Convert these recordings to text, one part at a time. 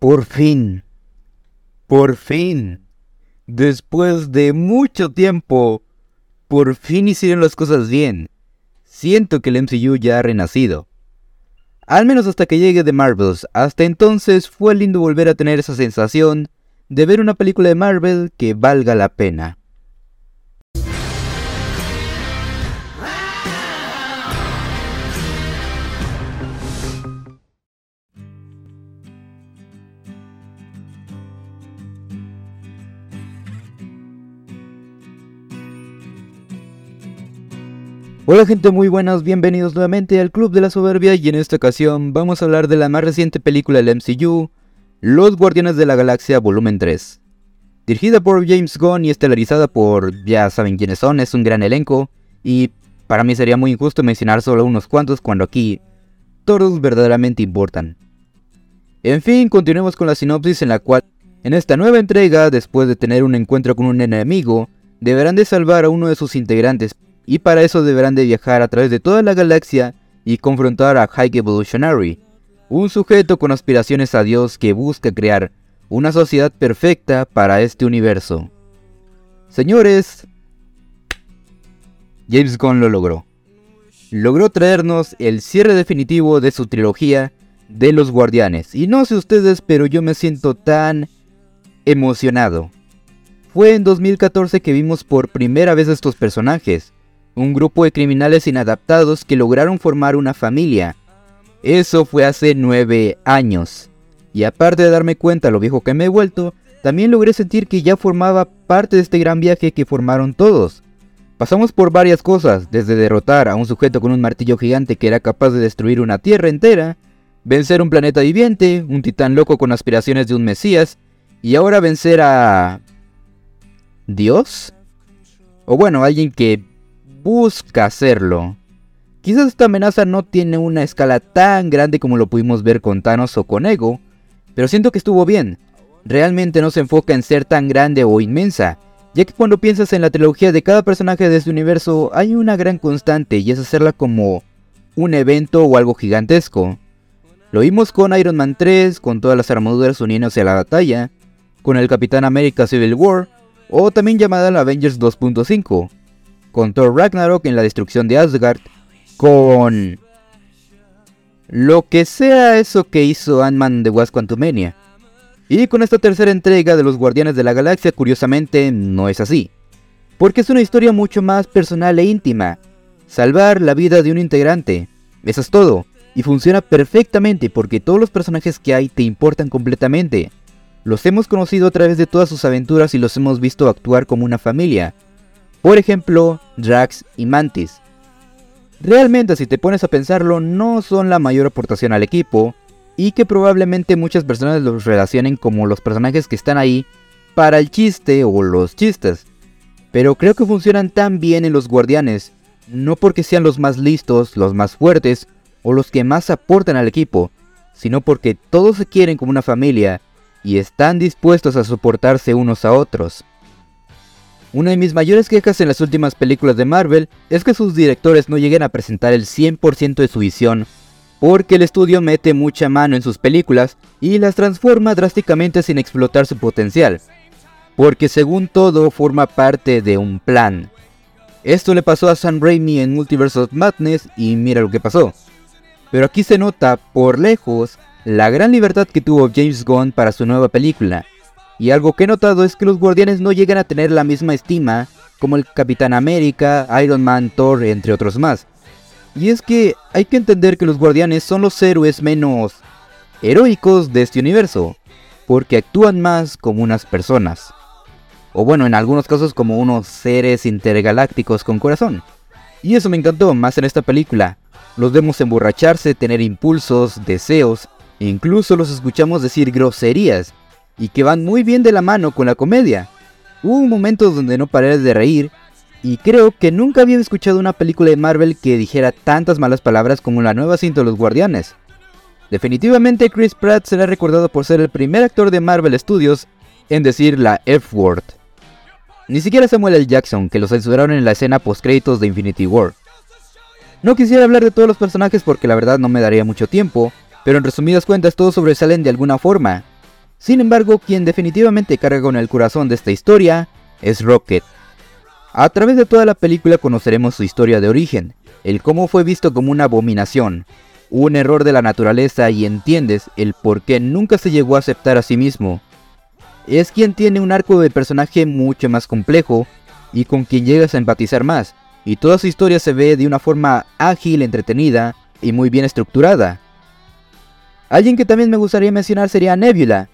Por fin. Por fin. Después de mucho tiempo, por fin hicieron las cosas bien. Siento que el MCU ya ha renacido. Al menos hasta que llegue The Marvels. Hasta entonces fue lindo volver a tener esa sensación de ver una película de Marvel que valga la pena. Hola gente muy buenas, bienvenidos nuevamente al Club de la Soberbia y en esta ocasión vamos a hablar de la más reciente película del MCU, Los Guardianes de la Galaxia Volumen 3. Dirigida por James Gunn y estelarizada por, ya saben quiénes son, es un gran elenco y para mí sería muy injusto mencionar solo unos cuantos cuando aquí todos verdaderamente importan. En fin, continuemos con la sinopsis en la cual, en esta nueva entrega, después de tener un encuentro con un enemigo, deberán de salvar a uno de sus integrantes y para eso deberán de viajar a través de toda la galaxia y confrontar a High Evolutionary, un sujeto con aspiraciones a Dios que busca crear una sociedad perfecta para este universo. Señores, James Gunn lo logró. Logró traernos el cierre definitivo de su trilogía de los Guardianes. Y no sé ustedes, pero yo me siento tan emocionado. Fue en 2014 que vimos por primera vez estos personajes un grupo de criminales inadaptados que lograron formar una familia. Eso fue hace nueve años. Y aparte de darme cuenta lo viejo que me he vuelto, también logré sentir que ya formaba parte de este gran viaje que formaron todos. Pasamos por varias cosas, desde derrotar a un sujeto con un martillo gigante que era capaz de destruir una tierra entera, vencer un planeta viviente, un titán loco con aspiraciones de un mesías, y ahora vencer a... ¿Dios? O bueno, alguien que busca hacerlo. Quizás esta amenaza no tiene una escala tan grande como lo pudimos ver con Thanos o con Ego, pero siento que estuvo bien. Realmente no se enfoca en ser tan grande o inmensa, ya que cuando piensas en la trilogía de cada personaje de este universo hay una gran constante y es hacerla como un evento o algo gigantesco. Lo vimos con Iron Man 3, con todas las armaduras uniéndose a la batalla, con el Capitán América Civil War, o también llamada la Avengers 2.5, con Thor Ragnarok en la destrucción de Asgard, con lo que sea eso que hizo Ant-Man de Wasp Quantumania. Y con esta tercera entrega de los Guardianes de la Galaxia, curiosamente, no es así. Porque es una historia mucho más personal e íntima. Salvar la vida de un integrante. Eso es todo. Y funciona perfectamente porque todos los personajes que hay te importan completamente. Los hemos conocido a través de todas sus aventuras y los hemos visto actuar como una familia. Por ejemplo, Drax y Mantis. Realmente si te pones a pensarlo no son la mayor aportación al equipo y que probablemente muchas personas los relacionen como los personajes que están ahí para el chiste o los chistes. Pero creo que funcionan tan bien en los guardianes, no porque sean los más listos, los más fuertes o los que más aportan al equipo, sino porque todos se quieren como una familia y están dispuestos a soportarse unos a otros. Una de mis mayores quejas en las últimas películas de Marvel es que sus directores no lleguen a presentar el 100% de su visión, porque el estudio mete mucha mano en sus películas y las transforma drásticamente sin explotar su potencial, porque según todo forma parte de un plan. Esto le pasó a Sam Raimi en Multiverse of Madness y mira lo que pasó. Pero aquí se nota, por lejos, la gran libertad que tuvo James Gunn para su nueva película, y algo que he notado es que los guardianes no llegan a tener la misma estima como el Capitán América, Iron Man, Thor, entre otros más. Y es que hay que entender que los guardianes son los héroes menos heroicos de este universo, porque actúan más como unas personas. O bueno, en algunos casos como unos seres intergalácticos con corazón. Y eso me encantó más en esta película. Los vemos emborracharse, tener impulsos, deseos, e incluso los escuchamos decir groserías y que van muy bien de la mano con la comedia. Hubo momentos donde no paré de reír y creo que nunca había escuchado una película de Marvel que dijera tantas malas palabras como la nueva cinta de los Guardianes. Definitivamente Chris Pratt será recordado por ser el primer actor de Marvel Studios en decir la F-word. Ni siquiera Samuel L. Jackson, que lo censuraron en la escena post créditos de Infinity War. No quisiera hablar de todos los personajes porque la verdad no me daría mucho tiempo, pero en resumidas cuentas todos sobresalen de alguna forma, Sin embargo, quien definitivamente carga con el corazón de esta historia es Rocket. A través de toda la película conoceremos su historia de origen, el cómo fue visto como una abominación, un error de la naturaleza y entiendes el por qué nunca se llegó a aceptar a sí mismo. Es quien tiene un arco de personaje mucho más complejo y con quien llegas a empatizar más, y toda su historia se ve de una forma ágil, entretenida y muy bien estructurada. Alguien que también me gustaría mencionar sería Nebula,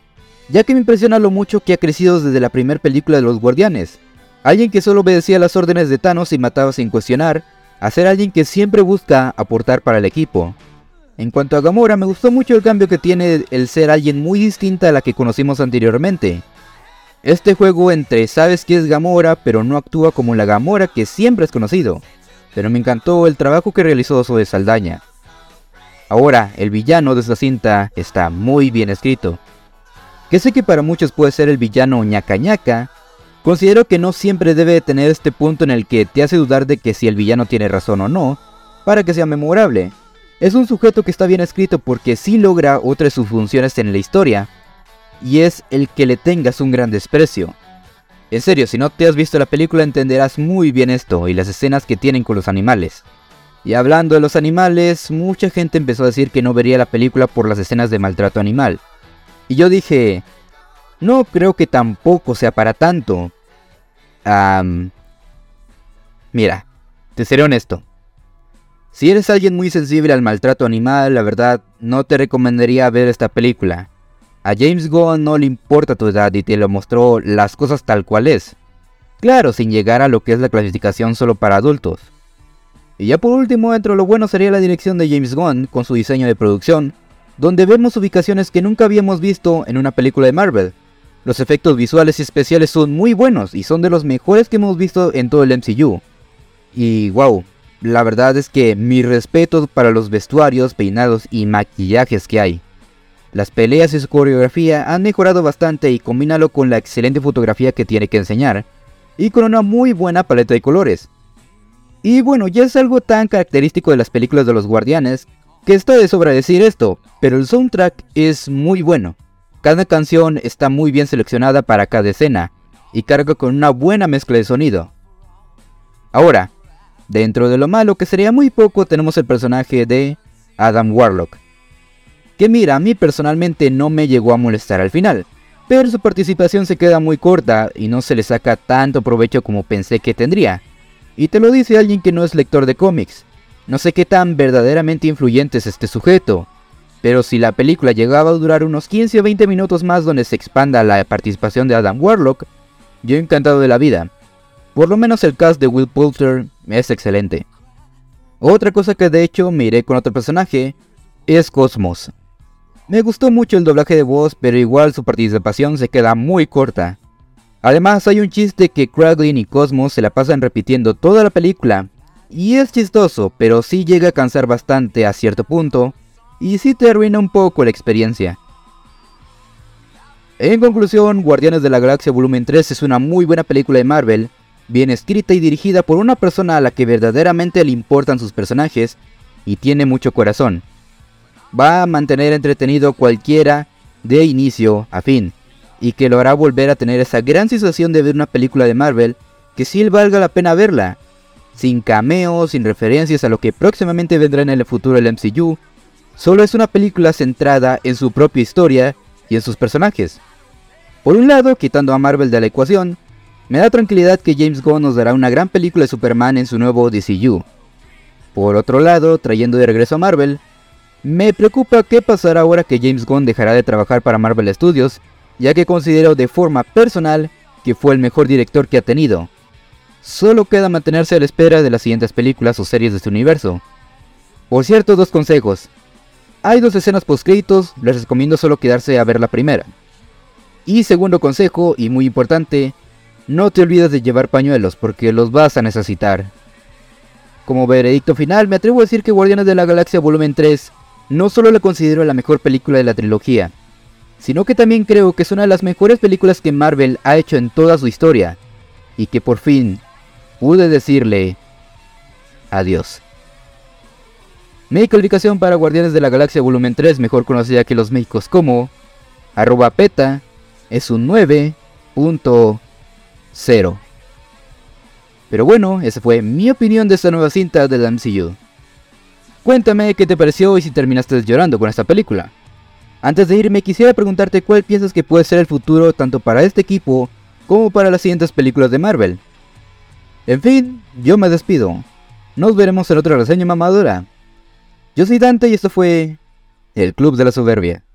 ya que me impresiona lo mucho que ha crecido desde la primera película de los Guardianes. Alguien que solo obedecía las órdenes de Thanos y mataba sin cuestionar, a ser alguien que siempre busca aportar para el equipo. En cuanto a Gamora, me gustó mucho el cambio que tiene el ser alguien muy distinta a la que conocimos anteriormente. Este juego entre sabes que es Gamora, pero no actúa como la Gamora que siempre es conocido. Pero me encantó el trabajo que realizó de Saldaña. Ahora, el villano de esta cinta está muy bien escrito. Que sé que para muchos puede ser el villano ñaca ñaca, considero que no siempre debe tener este punto en el que te hace dudar de que si el villano tiene razón o no, para que sea memorable. Es un sujeto que está bien escrito porque sí logra otras sus funciones en la historia, y es el que le tengas un gran desprecio. En serio, si no te has visto la película entenderás muy bien esto y las escenas que tienen con los animales. Y hablando de los animales, mucha gente empezó a decir que no vería la película por las escenas de maltrato animal. Y yo dije, no creo que tampoco sea para tanto. mira, te seré honesto. Si eres alguien muy sensible al maltrato animal, la verdad, no te recomendaría ver esta película. A James Gunn no le importa tu edad y te lo mostró las cosas tal cual es. Claro, sin llegar a lo que es la clasificación solo para adultos. Y ya por último, dentro lo bueno sería la dirección de James Gunn con su diseño de producción, donde vemos ubicaciones que nunca habíamos visto en una película de Marvel. Los efectos visuales y especiales son muy buenos y son de los mejores que hemos visto en todo el MCU. Y wow, la verdad es que mi respeto para los vestuarios, peinados y maquillajes que hay. Las peleas y su coreografía han mejorado bastante y combínalo con la excelente fotografía que tiene que enseñar, y con una muy buena paleta de colores. Y bueno, ya es algo tan característico de las películas de los guardianes, que está de sobra decir esto, pero el soundtrack es muy bueno. Cada canción está muy bien seleccionada para cada escena, y carga con una buena mezcla de sonido. Ahora, Dentro de lo malo, que sería muy poco, tenemos el personaje de Adam Warlock. Que mira, a mí personalmente no me llegó a molestar al final, pero su participación se queda muy corta y no se le saca tanto provecho como pensé que tendría. Y te lo dice alguien que no es lector de cómics. No sé qué tan verdaderamente influyente es este sujeto, pero si la película llegaba a durar unos 15 o 20 minutos más donde se expanda la participación de Adam Warlock, yo encantado de la vida. Por lo menos el cast de Will Poulter es excelente. Otra cosa que de hecho miré con otro personaje es Cosmos. Me gustó mucho el doblaje de voz, pero igual su participación se queda muy corta. Además hay un chiste que Kraglin y Cosmos se la pasan repitiendo toda la película, y es chistoso, pero sí llega a cansar bastante a cierto punto, y sí te arruina un poco la experiencia. En conclusión, Guardianes de la Galaxia Volumen 3 es una muy buena película de Marvel, bien escrita y dirigida por una persona a la que verdaderamente le importan sus personajes y tiene mucho corazón. Va a mantener entretenido cualquiera de inicio a fin, y que lo hará volver a tener esa gran sensación de ver una película de Marvel que sí valga la pena verla, sin cameos, sin referencias a lo que próximamente vendrá en el futuro del MCU, solo es una película centrada en su propia historia y en sus personajes. Por un lado, quitando a Marvel de la ecuación, me da tranquilidad que James Gunn nos dará una gran película de Superman en su nuevo DCU. Por otro lado, trayendo de regreso a Marvel, me preocupa qué pasará ahora que James Gunn dejará de trabajar para Marvel Studios, ya que considero de forma personal que fue el mejor director que ha tenido. Solo queda mantenerse a la espera de las siguientes películas o series de su universo. Por cierto, dos consejos. Hay dos escenas post-créditos, les recomiendo solo quedarse a ver la primera. Y segundo consejo, y muy importante, no te olvides de llevar pañuelos porque los vas a necesitar. Como veredicto final, me atrevo a decir que Guardianes de la Galaxia Volumen 3 no solo la considero la mejor película de la trilogía, sino que también creo que es una de las mejores películas que Marvel ha hecho en toda su historia, y que por fin pude decirle adiós. Mi calificación para Guardianes de la Galaxia Volumen 3, mejor conocida que los médicos como arroba peta es un 9.0. Pero bueno, esa fue mi opinión de esta nueva cinta de la MCU. Cuéntame qué te pareció y si terminaste llorando con esta película. Antes de irme quisiera preguntarte cuál piensas que puede ser el futuro tanto para este equipo como para las siguientes películas de Marvel. En fin, yo me despido. Nos veremos en otra reseña mamadura. Yo soy Dante y esto fue el Club de la Soberbia.